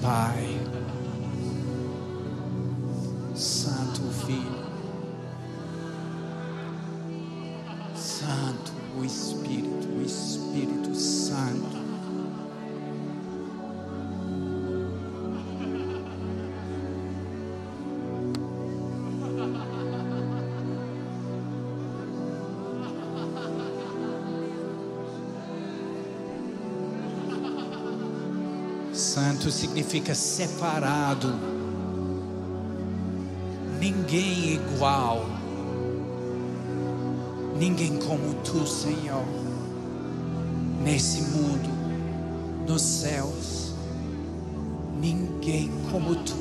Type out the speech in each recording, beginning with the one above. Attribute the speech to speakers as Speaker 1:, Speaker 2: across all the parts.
Speaker 1: Santo Santo significa separado. Ninguém igual. Ninguém como tu, Senhor. Nesse mundo, nos céus. Ninguém como tu.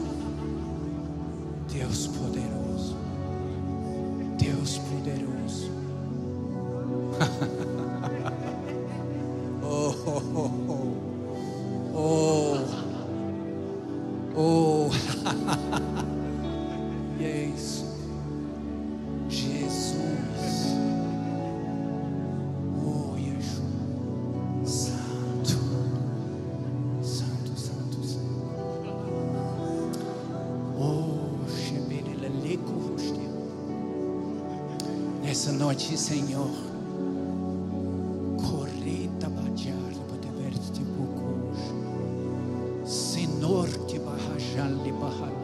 Speaker 1: Deus poderoso. Deus poderoso. nessa noite, Senhor, correta Senhor que de barrala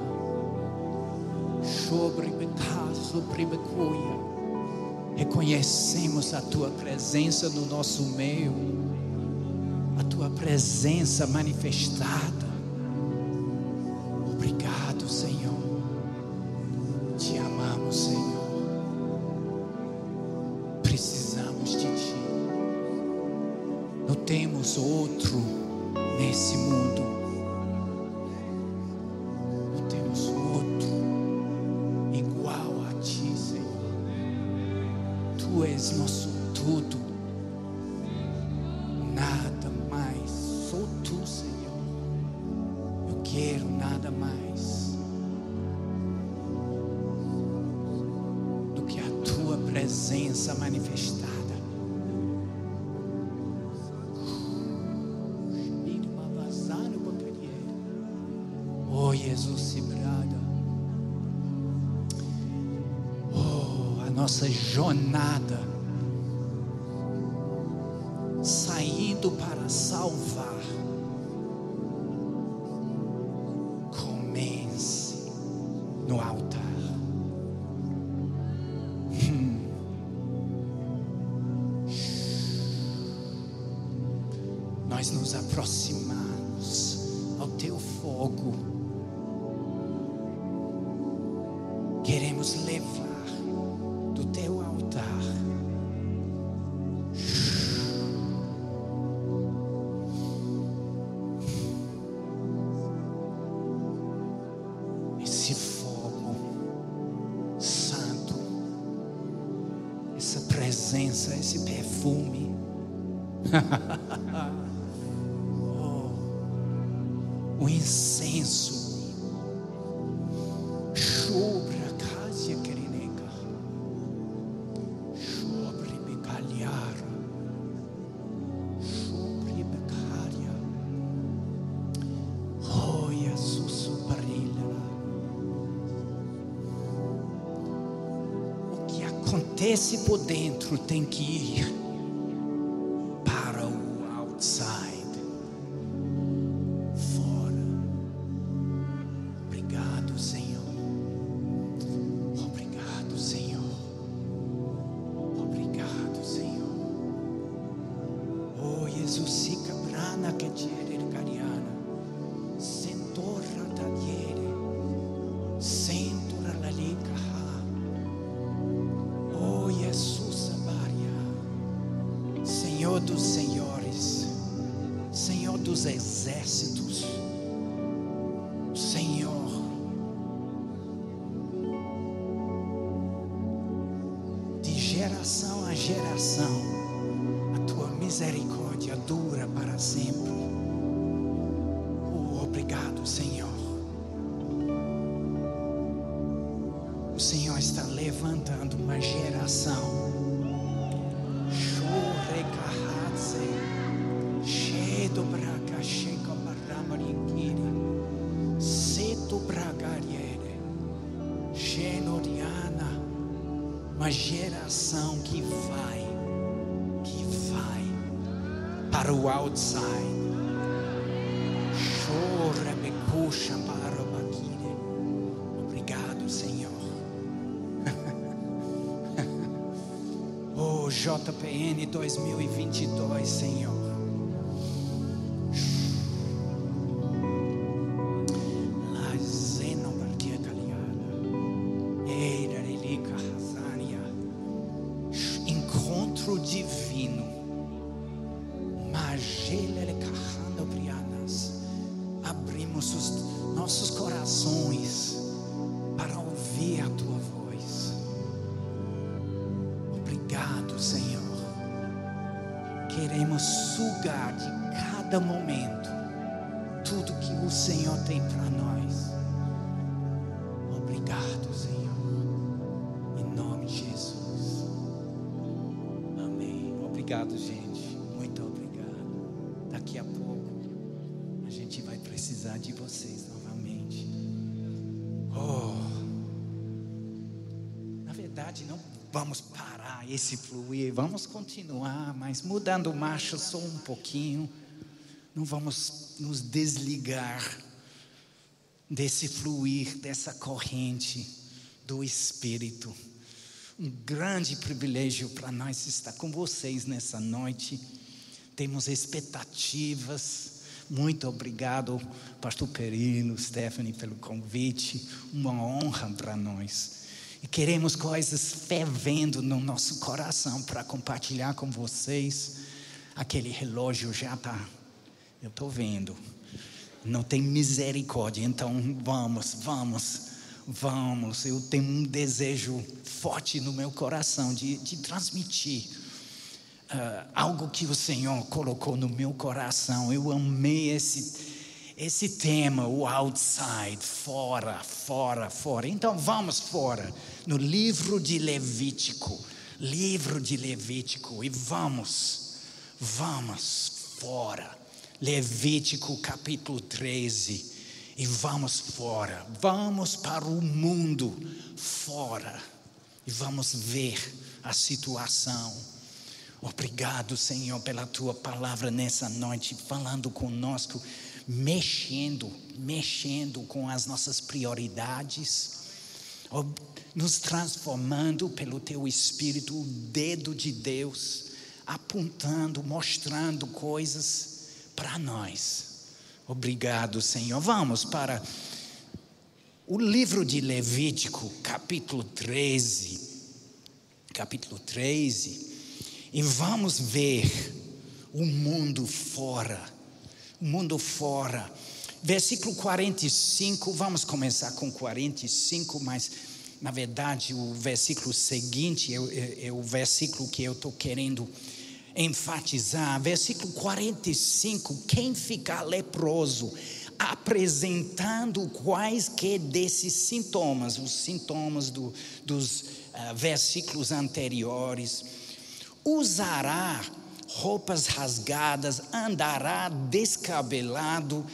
Speaker 1: sobre beca sobre becuia reconhecemos a tua presença no nosso meio. A tua presença manifestada presença manifestada. Oh, Jesus se brada. Oh, a nossa jornada essa presença, esse perfume. Oh, o incenso. Tem que ir dos senhores. Senhor dos exércitos. Senhor. De geração a geração, a tua misericórdia dura para sempre. Oh, obrigado, Senhor. O Senhor está levantando uma geração. Geração que vai, que vai para o outside. Chora, becuxa, para o Obrigado, Senhor. oh, JPN 2022, Senhor. Verdade, não vamos parar esse fluir, vamos continuar, mas mudando marcha só um pouquinho. Não vamos nos desligar desse fluir, dessa corrente do Espírito. Um grande privilégio para nós estar com vocês nessa noite. Temos expectativas. Muito obrigado, Pastor Perino, Stephanie, pelo convite. Uma honra para nós. E queremos coisas fervendo no nosso coração para compartilhar com vocês. Aquele relógio já está. Eu estou vendo. Não tem misericórdia. Então vamos, vamos vamos, eu tenho um desejo forte no meu coração de, de transmitir uh, algo que o Senhor colocou no meu coração. Eu amei esse, esse tema, o outside, fora, fora, fora. Então vamos fora, no livro de Levítico, livro de Levítico, e vamos, vamos fora. Levítico capítulo 13 e vamos fora, vamos para o mundo fora e vamos ver a situação. Obrigado, Senhor, pela tua palavra nessa noite, falando conosco, mexendo, mexendo com as nossas prioridades, nos transformando pelo teu espírito, o dedo de Deus, apontando, mostrando coisas para nós Obrigado, Senhor. Vamos para o livro de Levítico, capítulo 13. Capítulo 13. E vamos ver o mundo fora. Mundo fora. Versículo 45, vamos começar com 45, mas na verdade o versículo seguinte é, é, é o versículo que eu estou querendo enfatizar, versículo 45: quem ficar leproso, apresentando quaisquer desses sintomas, os sintomas do, dos uh, versículos anteriores, usará roupas rasgadas, andará descabelado,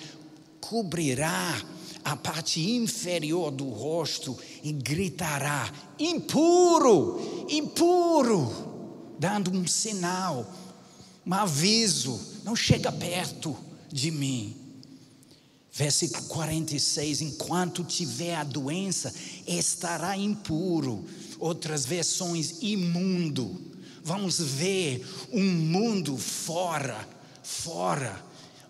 Speaker 1: cobrirá a parte inferior do rosto e gritará: impuro, impuro dando um sinal, um aviso: não chega perto de mim. Versículo 46: enquanto tiver a doença, estará impuro. Outras versões, imundo. Vamos ver um mundo fora, fora,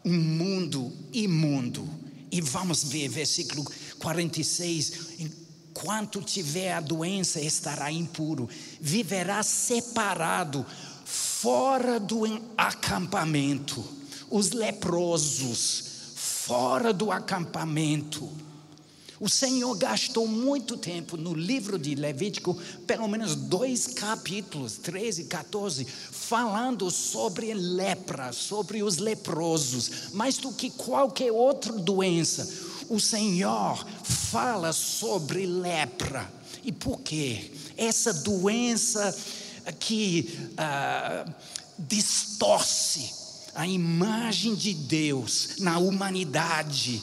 Speaker 1: um mundo imundo. E vamos ver, versículo 46, Enquanto tiver a doença, estará impuro, viverá separado, fora do acampamento. Os leprosos, fora do acampamento. O Senhor gastou muito tempo no livro de Levítico, pelo menos dois capítulos, 13 e 14, falando sobre lepra, sobre os leprosos, mais do que qualquer outra doença o Senhor fala sobre lepra. E por quê? Essa doença que uh, distorce a imagem de Deus na humanidade,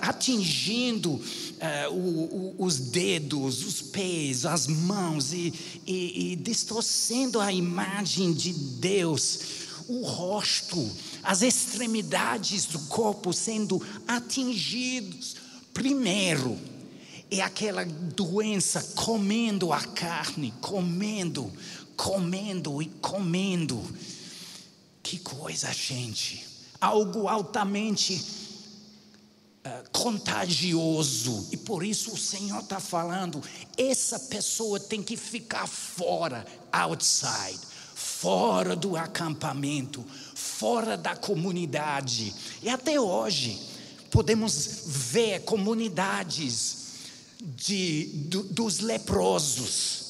Speaker 1: atingindo eh, o, o, os dedos, os pés, as mãos e, e, e distorcendo a imagem de Deus, o rosto, as extremidades do corpo sendo atingidos. Primeiro, é aquela doença comendo a carne, comendo, comendo e comendo. Que coisa, gente! Algo altamente uh, contagioso. E por isso o Senhor está falando: essa pessoa tem que ficar fora, outside, fora do acampamento, fora da comunidade. E até hoje, podemos ver comunidades de, do, dos leprosos,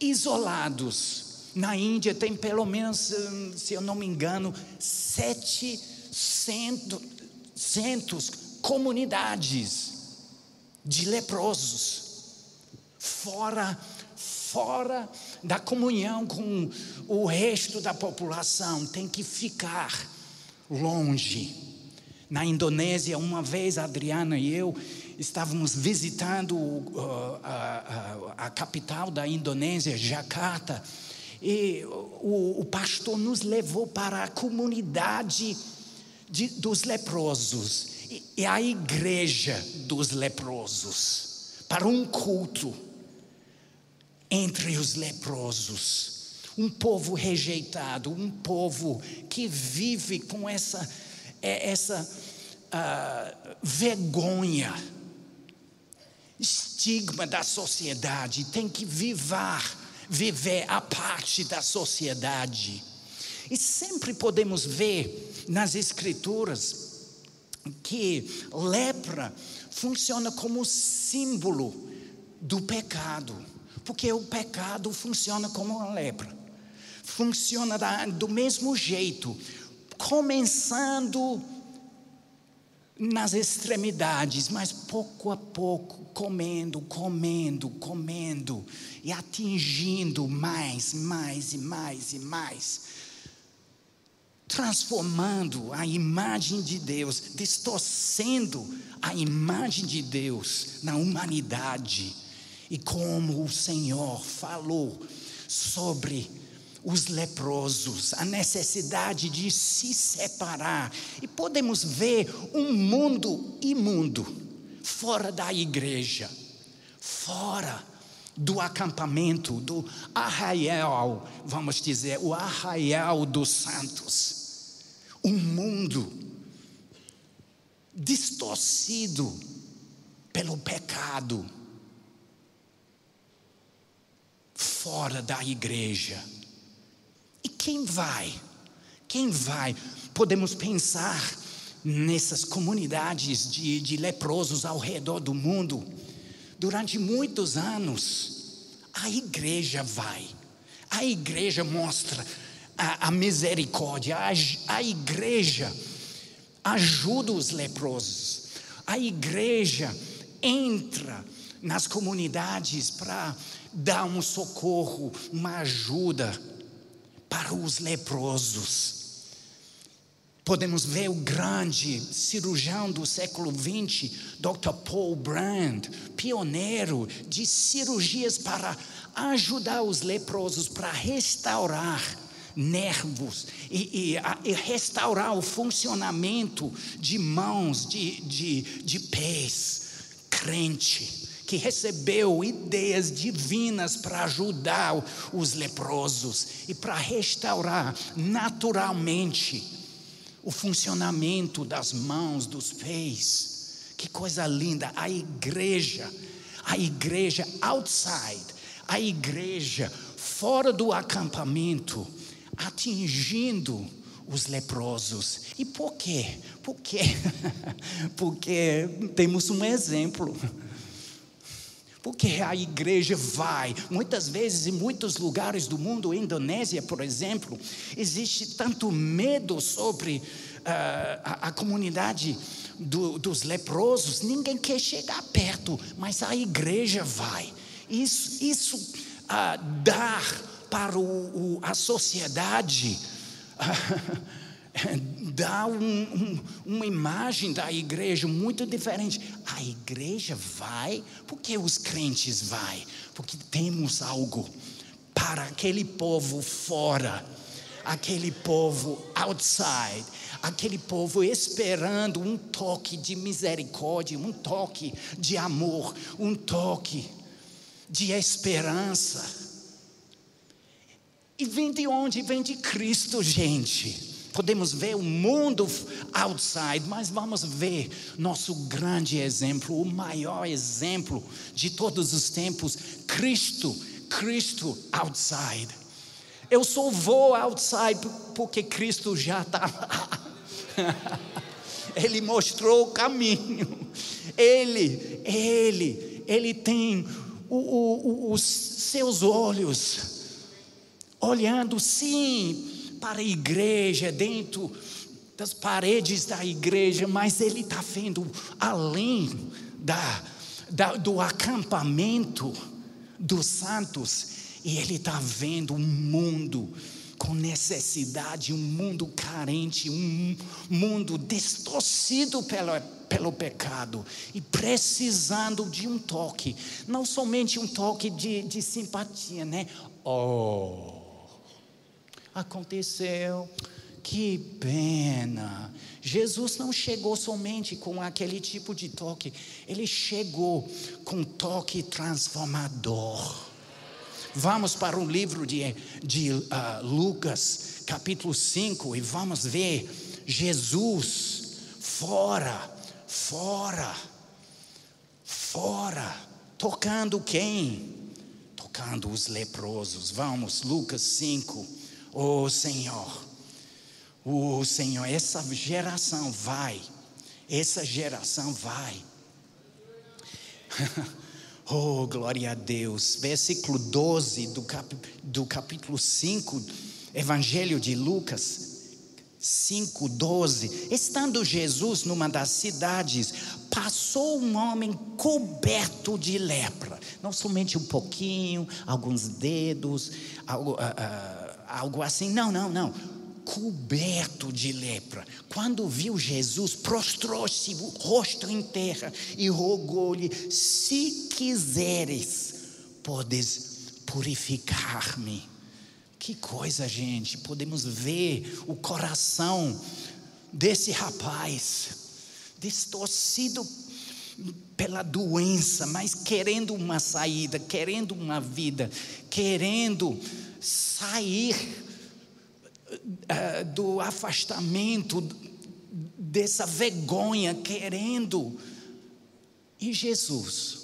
Speaker 1: isolados. Na Índia tem pelo menos, hum, se eu não me engano, 700 comunidades de leprosos, fora, fora da comunhão com o resto da população, tem que ficar longe. Na Indonésia, uma vez, Adriana e eu estávamos visitando uh, a, a, a, capital da Indonésia, Jakarta, e o, o, pastor nos levou para a comunidade de, dos leprosos e a igreja dos leprosos, para um culto entre os leprosos um povo rejeitado, um povo que vive com essa, é, essa uh, vergonha estigma da sociedade, tem que viver, viver a parte da sociedade. E sempre podemos ver nas Escrituras que lepra funciona como símbolo do pecado, porque o pecado funciona como a lepra, funciona do mesmo jeito, começando nas extremidades, mas pouco a pouco, comendo, comendo, comendo, e atingindo mais, mais e mais e mais, transformando a imagem de Deus, distorcendo a imagem de Deus na humanidade, e como o Senhor falou sobre os leprosos, a necessidade de se separar. E podemos ver um mundo imundo, fora da igreja, fora do acampamento, do arraial, vamos dizer, o arraial dos santos. Um mundo distorcido pelo pecado, fora da igreja quem vai? Quem vai? Podemos pensar nessas comunidades de, de leprosos ao redor do mundo. Durante muitos anos, a igreja vai, a igreja mostra a, a misericórdia, a, a igreja ajuda os leprosos, a igreja entra nas comunidades para dar um socorro, uma ajuda para os leprosos. Podemos ver o grande cirurgião do século XX, Dr. Paul Brand, pioneiro de cirurgias para ajudar os leprosos para restaurar nervos e, e, e, restaurar o funcionamento de mãos, de, de, de pés. Crente que recebeu ideias divinas para ajudar os leprosos e para restaurar naturalmente o funcionamento das mãos, dos pés. Que coisa linda! A igreja, a igreja outside, a igreja fora do acampamento, atingindo os leprosos. E por quê? Por quê? Porque temos um exemplo. Porque a igreja vai. Muitas vezes, em muitos lugares do mundo, Indonésia, por exemplo, existe tanto medo sobre uh, a, a, comunidade do, dos leprosos, ninguém quer chegar perto, mas a igreja vai. Isso, isso uh, dar para o, o, a sociedade. Dá um, um, uma imagem da igreja muito diferente. A igreja vai porque os crentes vai, porque temos algo para aquele povo fora, aquele povo outside, aquele povo esperando um toque de misericórdia, um toque de amor, um toque de esperança. E vem de onde? Vem de Cristo, gente. Podemos ver o mundo outside, mas vamos ver nosso grande exemplo, o maior exemplo de todos os tempos, Cristo, Cristo outside. Eu só vou outside porque Cristo já está lá. Ele mostrou o caminho. Ele, ele, ele tem o, o, os seus olhos olhando, sim, para a igreja, dentro das paredes da igreja, mas ele está vendo além da, da, do acampamento dos santos, e ele está vendo um mundo com necessidade, um mundo carente, um mundo distorcido pelo, pelo pecado e precisando de um toque, não somente um toque de, de simpatia, né? Oh, aconteceu. Que pena. Jesus não chegou somente com aquele tipo de toque, ele chegou com toque transformador. Vamos para o livro de, de uh, Lucas, capítulo 5, e vamos ver Jesus fora, fora, fora, tocando quem? Tocando os leprosos. Vamos, Lucas 5. Oh Senhor, oh Senhor, essa geração vai, essa geração vai. oh, glória a Deus. Versículo 12 do, cap, do capítulo 5, Evangelho de Lucas. 5:12. Estando Jesus numa das cidades, passou um homem coberto de lepra. Não somente um pouquinho, alguns dedos, algo, uh, uh, algo assim. Não, não, não. Coberto de lepra. Quando viu Jesus, prostrou-se o rosto em terra e rogou-lhe: Se quiseres, podes purificar-me. Que coisa, gente. Podemos ver o coração desse rapaz, distorcido pela doença, mas querendo uma saída, querendo uma vida, querendo sair uh, do afastamento, dessa vergonha, querendo. E Jesus,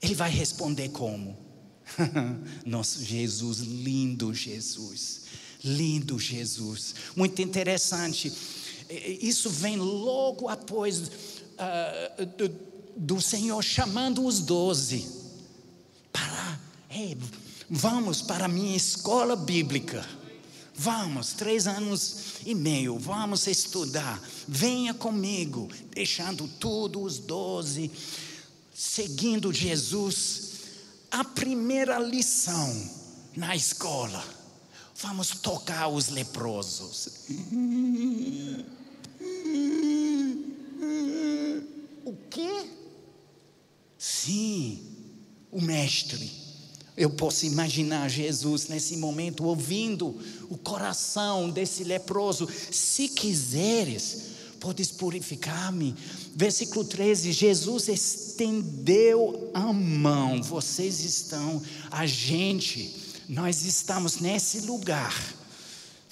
Speaker 1: Ele vai responder como? Nosso Jesus, lindo Jesus, lindo Jesus, muito interessante. Isso vem logo após uh, do, do Senhor chamando os doze para, hey, Vamos para a minha escola bíblica. Vamos, três anos e meio, vamos estudar. Venha comigo, deixando tudo, os doze, seguindo Jesus. A primeira lição na escola: vamos tocar os leprosos. O quê? Sim, o mestre eu posso imaginar Jesus nesse momento ouvindo o coração desse leproso. Se quiseres, podes purificar-me. Versículo 13: Jesus estendeu a mão. Vocês estão, a gente, nós estamos nesse lugar.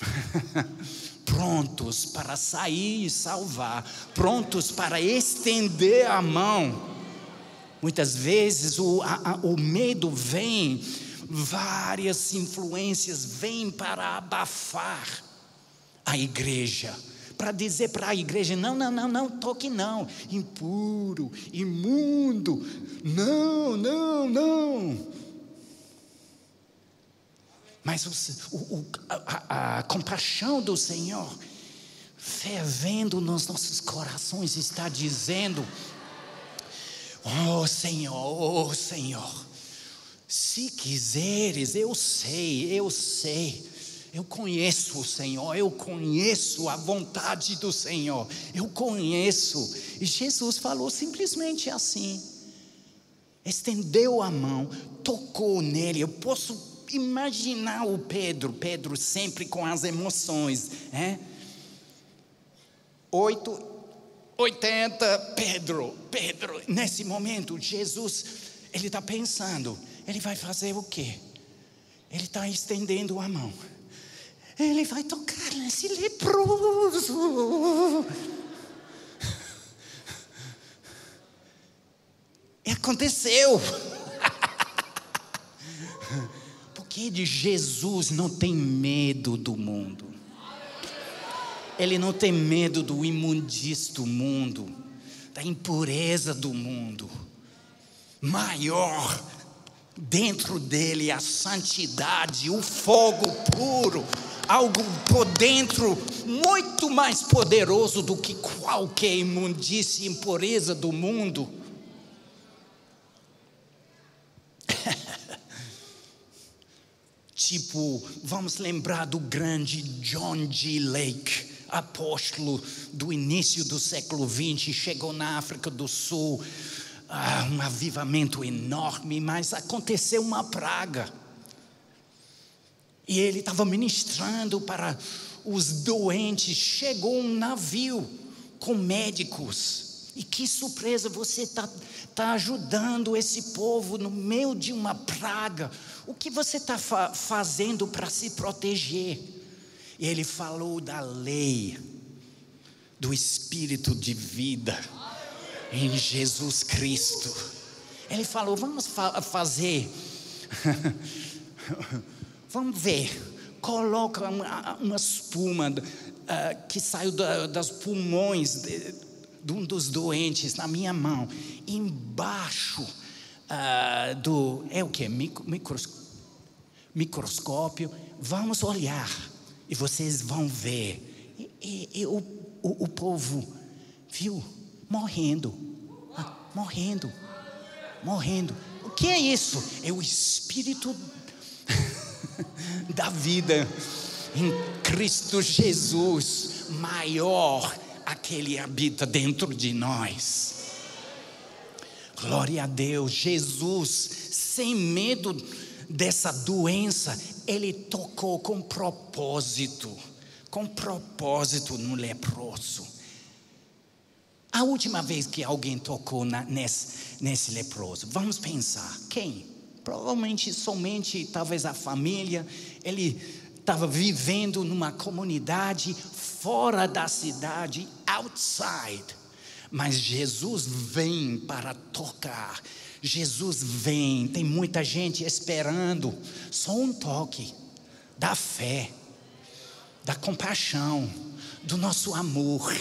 Speaker 1: prontos para sair e salvar, prontos para estender a mão Muitas vezes o, a, o medo vem, várias influências vêm para abafar a igreja, para dizer para a igreja: não, não, não, não toque não, impuro, imundo, não, não, não. Mas o, o, a, a compaixão do Senhor, fervendo nos nossos corações, está dizendo: Oh Senhor, oh Senhor, se quiseres, eu sei, eu sei, Eu conheço o Senhor, eu conheço a vontade do Senhor, eu conheço. E Jesus falou simplesmente assim: estendeu a mão, tocou nele. Eu posso imaginar o Pedro, Pedro sempre com as emoções, né? Oito, oitenta, Pedro, Pedro. Nesse momento, Jesus, ele está pensando, ele vai fazer o quê? Ele está estendendo a mão. Ele vai tocar nesse leproso. E aconteceu. Porque de Jesus não tem medo do mundo. Ele não tem medo do imundice do mundo, da impureza do mundo. Maior dentro dele a santidade, o fogo puro, algo por dentro muito mais poderoso do que qualquer imundície e impureza do mundo. tipo, vamos lembrar do grande John G. Lake, apóstolo do início do século XX, chegou na África do Sul, ah, um avivamento enorme, mas aconteceu uma praga. E ele estava ministrando para os doentes. Chegou um navio com médicos. E que surpresa, você está tá ajudando esse povo no meio de uma praga. O que você está fa fazendo para se proteger? E ele falou da lei, do espírito de vida em Jesus Cristo. Ele falou: vamos fa fazer. Vamos ver. Coloca uma, uma espuma uh, que saiu da, das pulmões de, de, um dos doentes na minha mão, embaixo uh, do. É o que? Micros, microscópio. Vamos olhar e vocês vão ver. E, e, o, o, o, povo viu morrendo, ah, morrendo, morrendo. O que é isso? É o Espírito da vida em Cristo Jesus, maior aquele habita dentro de nós. Glória a Deus, Jesus, sem medo dessa doença, ele tocou com propósito, com propósito no leproso. A última vez que alguém tocou na, nesse, nesse leproso, vamos pensar, quem? provavelmente somente talvez a família, ele estava vivendo numa comunidade fora da cidade, outside. Mas Jesus vem para tocar. Jesus vem, tem muita gente esperando só um toque da fé, da compaixão, do nosso amor.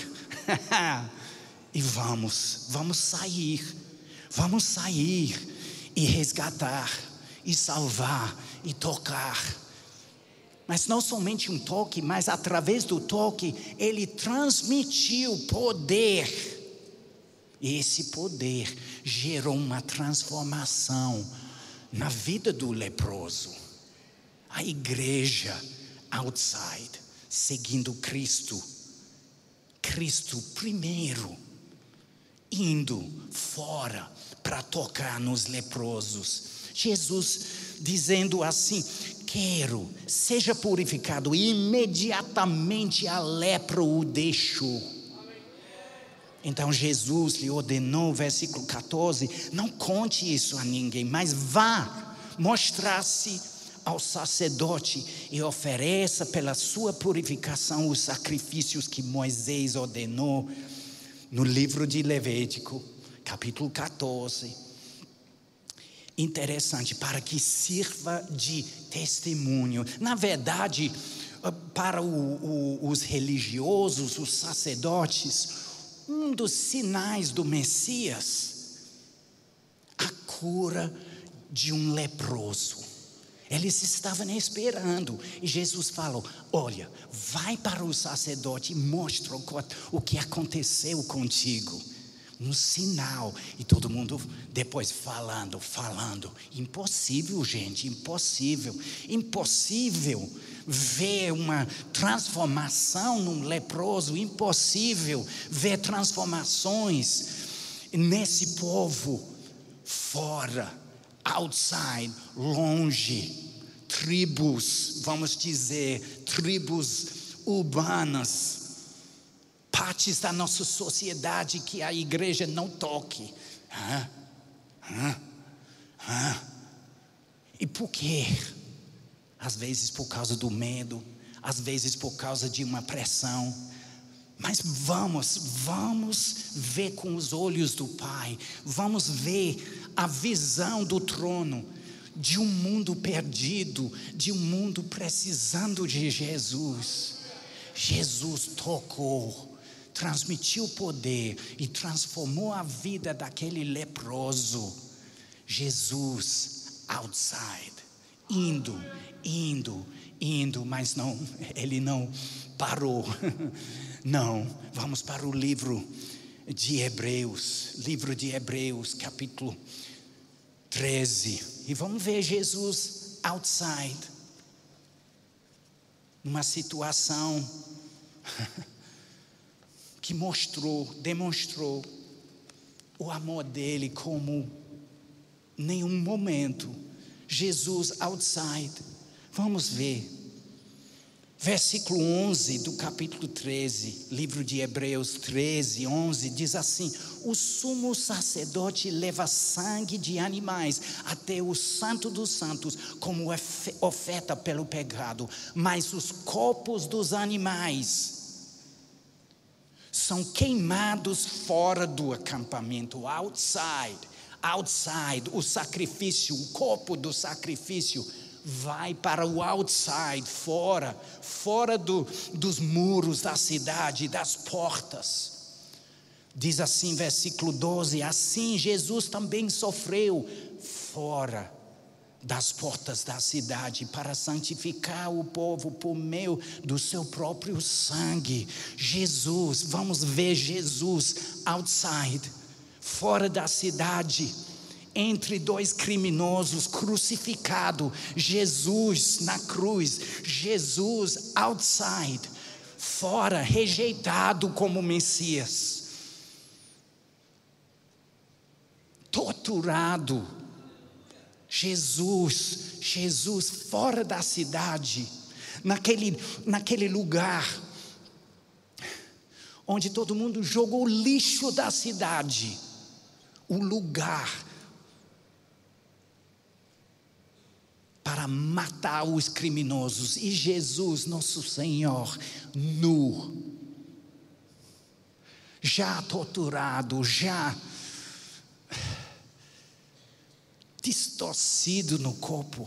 Speaker 1: e vamos, vamos sair, vamos sair e resgatar, e salvar, e tocar. Mas não somente um toque, mas através do toque, ele transmitiu poder. Esse poder gerou uma transformação na vida do leproso. A igreja outside, seguindo Cristo. Cristo primeiro, indo fora para tocar nos leprosos. Jesus dizendo assim: Quero, seja purificado. E imediatamente a lepra o deixou. Então Jesus lhe ordenou, versículo 14: Não conte isso a ninguém, mas vá mostrar-se ao sacerdote e ofereça pela sua purificação os sacrifícios que Moisés ordenou no livro de Levítico capítulo 14. Interessante, para que sirva de testemunho. Na verdade, ah, para o, o, os religiosos, os sacerdotes, um dos sinais do Messias, a cura de um leproso. Eles estavam esperando. E Jesus falou: Olha, vai para o sacerdote e mostra o que aconteceu contigo um sinal. E todo mundo depois falando, falando. Impossível, gente, impossível. Impossível. Ver uma transformação num leproso, impossível ver transformações nesse povo fora, outside, longe, tribos, vamos dizer, tribos urbanas, partes da nossa sociedade que a igreja não toque. Hã? Hã? Hã? E por quê? Às vezes por causa do medo, às vezes por causa de uma pressão. Mas vamos, vamos ver com os olhos do Pai, vamos ver a visão do trono de um mundo perdido, de um mundo precisando de Jesus. Jesus tocou, transmitiu poder e transformou a vida daquele leproso. Jesus outside, indo, indo, indo, mas não, ele não parou. Não, vamos para o livro de Hebreus, livro de Hebreus, capítulo 13, e vamos ver Jesus outside, numa situação que mostrou, demonstrou o amor dele como nenhum momento. Jesus outside. Vamos ver. Versículo 11 do capítulo 13, livro de Hebreus 13, 11, diz assim: O sumo sacerdote leva sangue de animais até o Santo dos Santos, como oferta pelo pecado, mas os corpos dos animais são queimados fora do acampamento, outside, outside, o sacrifício, o corpo do sacrifício vai para o outside, fora, fora do, dos muros da cidade, das portas. Diz assim, versículo 12: Assim Jesus também sofreu fora das portas da cidade para santificar o povo por meio do seu próprio sangue. Jesus, vamos ver Jesus outside, fora da cidade entre dois criminosos, crucificado, Jesus na cruz, Jesus outside, fora, rejeitado como Messias, torturado, Jesus, Jesus fora da cidade, naquele, naquele lugar onde todo mundo jogou lixo da cidade, o lugar para matar os criminosos. E Jesus, nosso Senhor, nu, já torturado, já distorcido no corpo,